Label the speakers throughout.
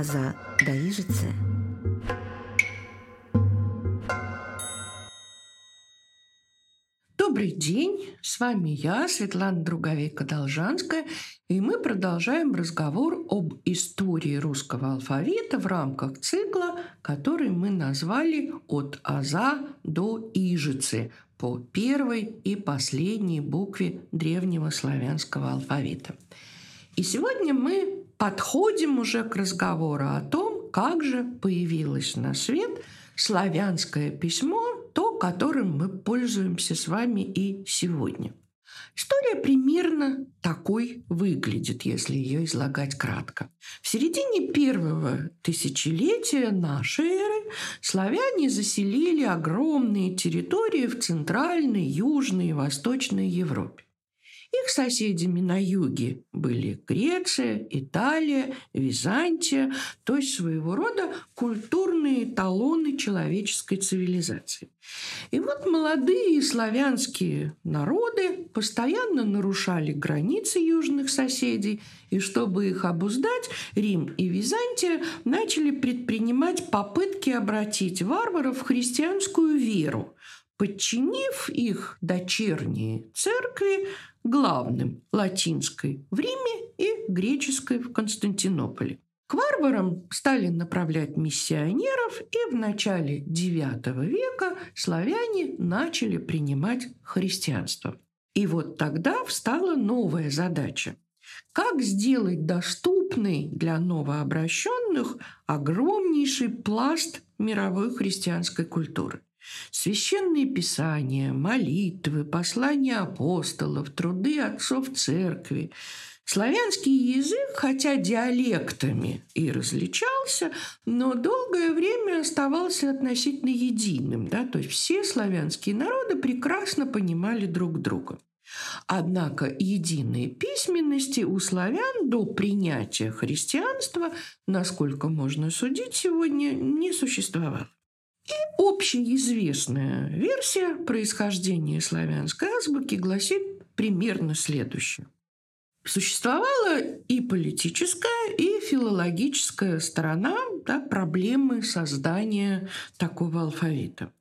Speaker 1: Аза Даижице.
Speaker 2: Добрый день, с вами я, Светлана Друговейка-Должанская, и мы продолжаем разговор об истории русского алфавита в рамках цикла, который мы назвали «От Аза до Ижицы» по первой и последней букве древнего славянского алфавита. И сегодня мы подходим уже к разговору о том, как же появилось на свет славянское письмо, то, которым мы пользуемся с вами и сегодня. История примерно такой выглядит, если ее излагать кратко. В середине первого тысячелетия нашей эры славяне заселили огромные территории в Центральной, Южной и Восточной Европе. Их соседями на юге были Греция, Италия, Византия, то есть своего рода культурные эталоны человеческой цивилизации. И вот молодые славянские народы постоянно нарушали границы южных соседей, и чтобы их обуздать, Рим и Византия начали предпринимать попытки обратить варваров в христианскую веру, подчинив их дочерние церкви главным – латинской в Риме и греческой в Константинополе. К варварам стали направлять миссионеров, и в начале IX века славяне начали принимать христианство. И вот тогда встала новая задача. Как сделать доступный для новообращенных огромнейший пласт мировой христианской культуры? Священные писания, молитвы, послания апостолов, труды отцов церкви. Славянский язык, хотя диалектами и различался, но долгое время оставался относительно единым. Да? То есть все славянские народы прекрасно понимали друг друга. Однако единой письменности у славян до принятия христианства, насколько можно судить сегодня, не существовало. И общеизвестная версия происхождения славянской азбуки гласит примерно следующее. Существовала и политическая, и филологическая сторона да, проблемы создания такого алфавита.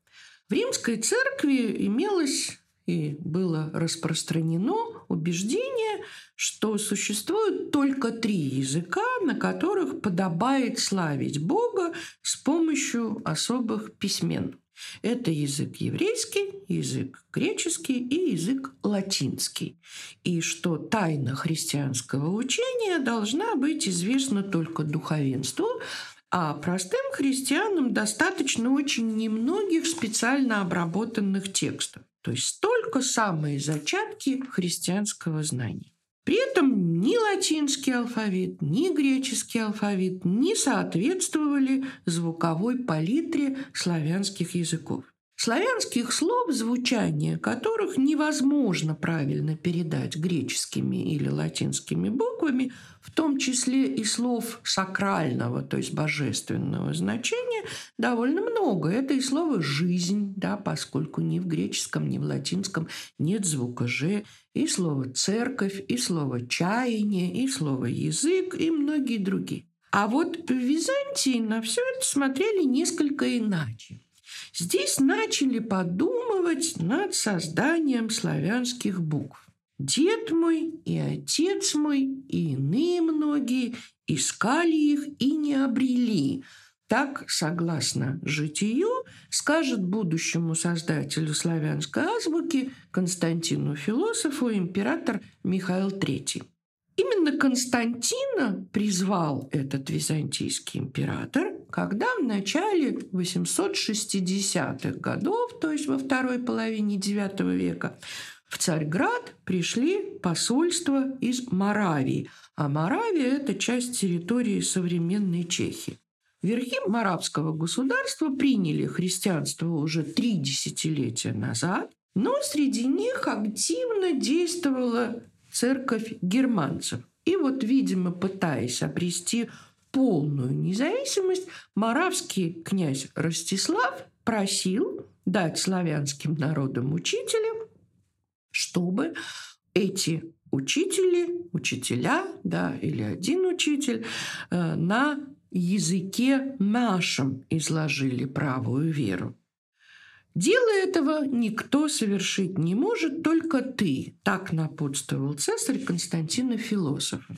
Speaker 2: В римской церкви имелось и было распространено убеждение, что существует только три языка, на которых подобает славить Бога с помощью особых письмен. Это язык еврейский, язык греческий и язык латинский. И что тайна христианского учения должна быть известна только духовенству, а простым христианам достаточно очень немногих специально обработанных текстов. То есть только самые зачатки христианского знания. При этом ни латинский алфавит, ни греческий алфавит не соответствовали звуковой палитре славянских языков. Славянских слов, звучание которых невозможно правильно передать греческими или латинскими буквами, в том числе и слов сакрального, то есть божественного значения, довольно много. Это и слово «жизнь», да, поскольку ни в греческом, ни в латинском нет звука «ж», и слово «церковь», и слово «чаяние», и слово «язык», и многие другие. А вот в Византии на все это смотрели несколько иначе. Здесь начали подумывать над созданием славянских букв. Дед мой и отец мой и иные многие искали их и не обрели. Так, согласно житию, скажет будущему создателю славянской азбуки Константину Философу император Михаил III. Именно Константина призвал этот византийский император, когда в начале 860-х годов, то есть во второй половине IX века, в Царьград пришли посольства из Моравии, а Моравия – это часть территории современной Чехии. Верхи марабского государства приняли христианство уже три десятилетия назад, но среди них активно действовала церковь германцев. И вот, видимо, пытаясь обрести полную независимость, маравский князь Ростислав просил дать славянским народам учителя, чтобы эти учители, учителя, да, или один учитель э, на языке нашем изложили правую веру. Дело этого никто совершить не может, только ты, так напутствовал цесарь Константина Философа.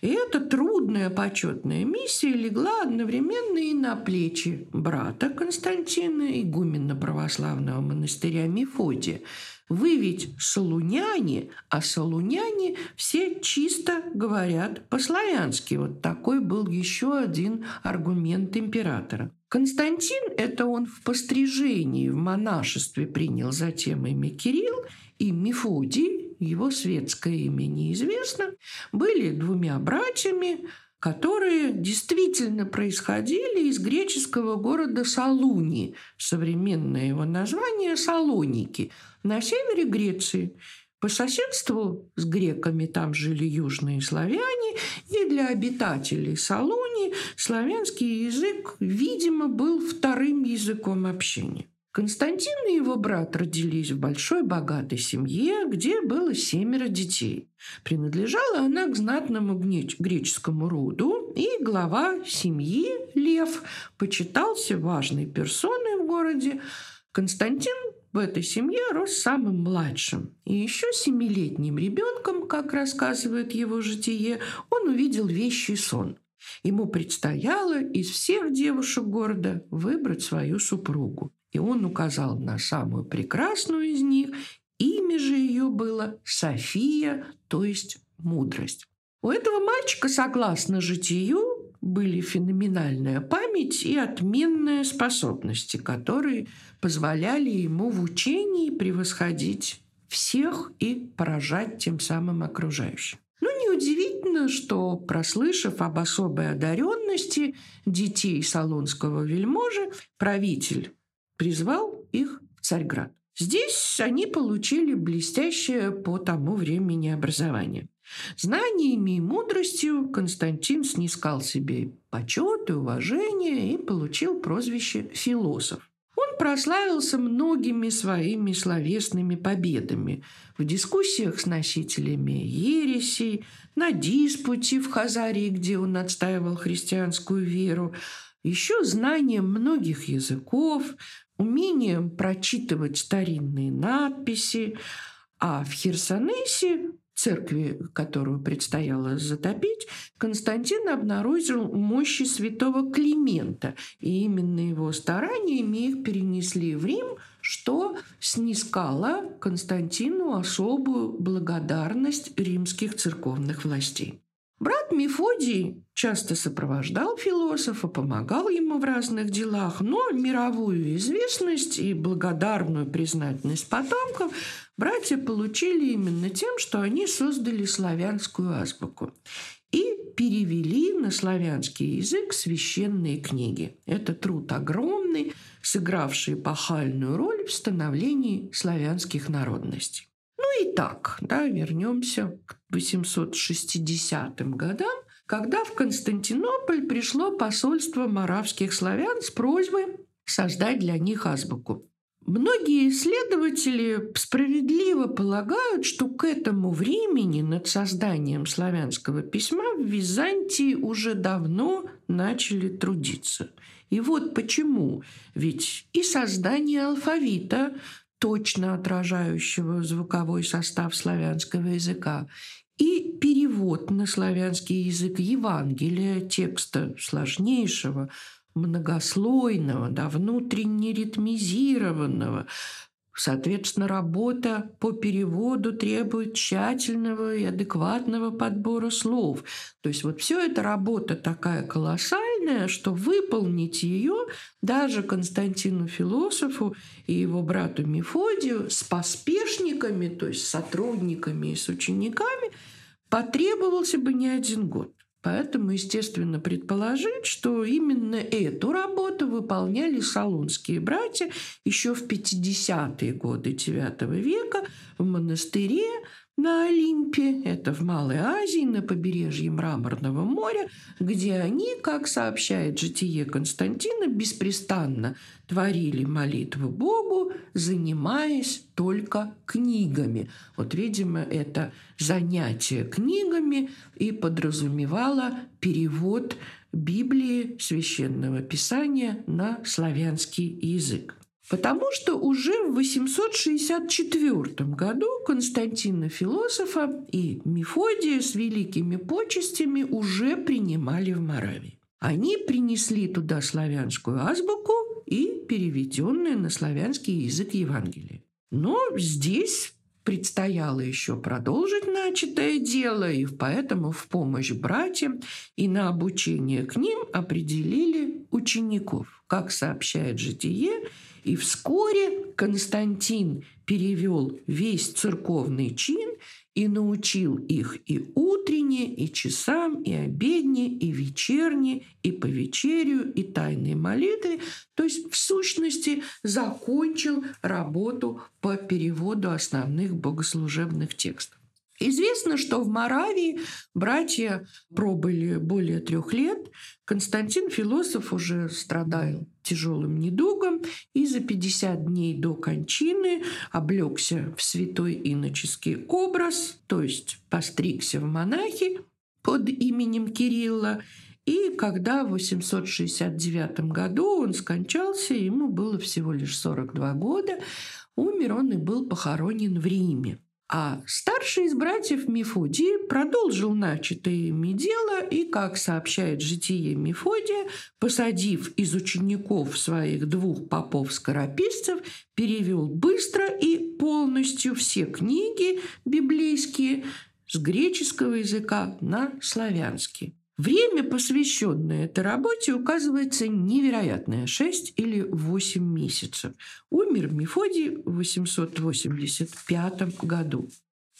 Speaker 2: И эта трудная почетная миссия легла одновременно и на плечи брата Константина, игумена православного монастыря Мефодия. Вы ведь солуняне, а солуняне все чисто говорят по-славянски. Вот такой был еще один аргумент императора. Константин – это он в пострижении, в монашестве принял затем имя Кирилл, и Мефодий его светское имя неизвестно, были двумя братьями, которые действительно происходили из греческого города Салуни, современное его название – Салоники, на севере Греции. По соседству с греками там жили южные славяне, и для обитателей Салуни славянский язык, видимо, был вторым языком общения. Константин и его брат родились в большой богатой семье, где было семеро детей. Принадлежала она к знатному греческому роду, и глава семьи Лев почитался важной персоной в городе. Константин в этой семье рос самым младшим. И еще семилетним ребенком, как рассказывает его житие, он увидел вещий сон. Ему предстояло из всех девушек города выбрать свою супругу. И он указал на самую прекрасную из них. Имя же ее было София, то есть мудрость. У этого мальчика, согласно житию, были феноменальная память и отменные способности, которые позволяли ему в учении превосходить всех и поражать тем самым окружающих. Ну, неудивительно, что, прослышав об особой одаренности детей Солонского вельможи, правитель призвал их в Царьград. Здесь они получили блестящее по тому времени образование. Знаниями и мудростью Константин снискал себе почет и уважение и получил прозвище «философ». Он прославился многими своими словесными победами в дискуссиях с носителями ересей, на диспуте в Хазарии, где он отстаивал христианскую веру, еще знанием многих языков, умением прочитывать старинные надписи, а в Херсонесе, церкви, которую предстояло затопить, Константин обнаружил мощи святого Климента, и именно его стараниями их перенесли в Рим, что снискало Константину особую благодарность римских церковных властей. Брат Мефодий часто сопровождал философа, помогал ему в разных делах, но мировую известность и благодарную признательность потомков братья получили именно тем, что они создали славянскую азбуку и перевели на славянский язык священные книги. Это труд огромный, сыгравший пахальную роль в становлении славянских народностей. Ну и так, да, вернемся к 860 годам, когда в Константинополь пришло посольство маравских славян с просьбой создать для них азбуку. Многие исследователи справедливо полагают, что к этому времени над созданием славянского письма в Византии уже давно начали трудиться. И вот почему. Ведь и создание алфавита точно отражающего звуковой состав славянского языка, и перевод на славянский язык Евангелия, текста сложнейшего, многослойного, да, внутренне ритмизированного, Соответственно, работа по переводу требует тщательного и адекватного подбора слов. То есть вот все это работа такая колоссальная, что выполнить ее даже Константину Философу и его брату Мефодию с поспешниками, то есть с сотрудниками и с учениками, потребовался бы не один год. Поэтому, естественно, предположить, что именно эту работу выполняли салунские братья еще в 50-е годы IX века в монастыре на Олимпе, это в Малой Азии, на побережье Мраморного моря, где они, как сообщает житие Константина, беспрестанно творили молитву Богу, занимаясь только книгами. Вот, видимо, это занятие книгами и подразумевало перевод Библии священного писания на славянский язык. Потому что уже в 864 году Константина Философа и Мефодия с великими почестями уже принимали в Моравии. Они принесли туда славянскую азбуку и переведенное на славянский язык Евангелие. Но здесь предстояло еще продолжить начатое дело, и поэтому в помощь братьям и на обучение к ним определили учеников. Как сообщает житие, и вскоре Константин перевел весь церковный чин и научил их и утренне, и часам, и обедне, и вечерне, и по вечерю, и тайной молитве. То есть, в сущности, закончил работу по переводу основных богослужебных текстов. Известно, что в Моравии братья пробыли более трех лет. Константин Философ уже страдал тяжелым недугом и за 50 дней до кончины облегся в святой иноческий образ, то есть постригся в монахи под именем Кирилла. И когда в 869 году он скончался, ему было всего лишь 42 года, умер он и был похоронен в Риме. А старший из братьев Мефодий продолжил начатое ими дело и, как сообщает житие Мефодия, посадив из учеников своих двух попов-скорописцев, перевел быстро и полностью все книги библейские с греческого языка на славянский. Время, посвященное этой работе, указывается невероятное – 6 или 8 месяцев. Умер Мефодий в 885 году.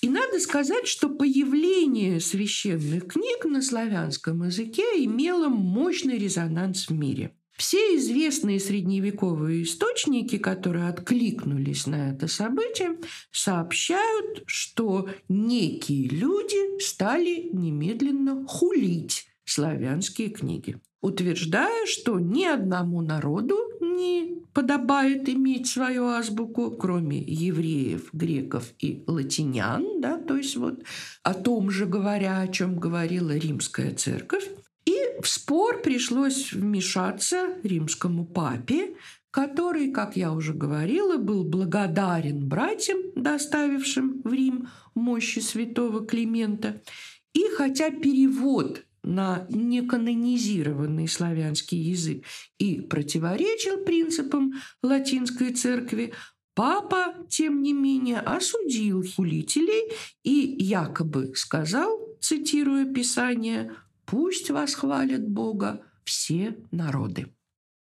Speaker 2: И надо сказать, что появление священных книг на славянском языке имело мощный резонанс в мире. Все известные средневековые источники, которые откликнулись на это событие, сообщают, что некие люди стали немедленно хулить славянские книги, утверждая, что ни одному народу не подобает иметь свою азбуку, кроме евреев, греков и латинян, да, то есть вот о том же говоря, о чем говорила римская церковь. И в спор пришлось вмешаться римскому папе, который, как я уже говорила, был благодарен братьям, доставившим в Рим мощи святого Климента. И хотя перевод на неканонизированный славянский язык и противоречил принципам латинской церкви, папа, тем не менее, осудил хулителей и якобы сказал, цитируя Писание, «Пусть восхвалят Бога все народы».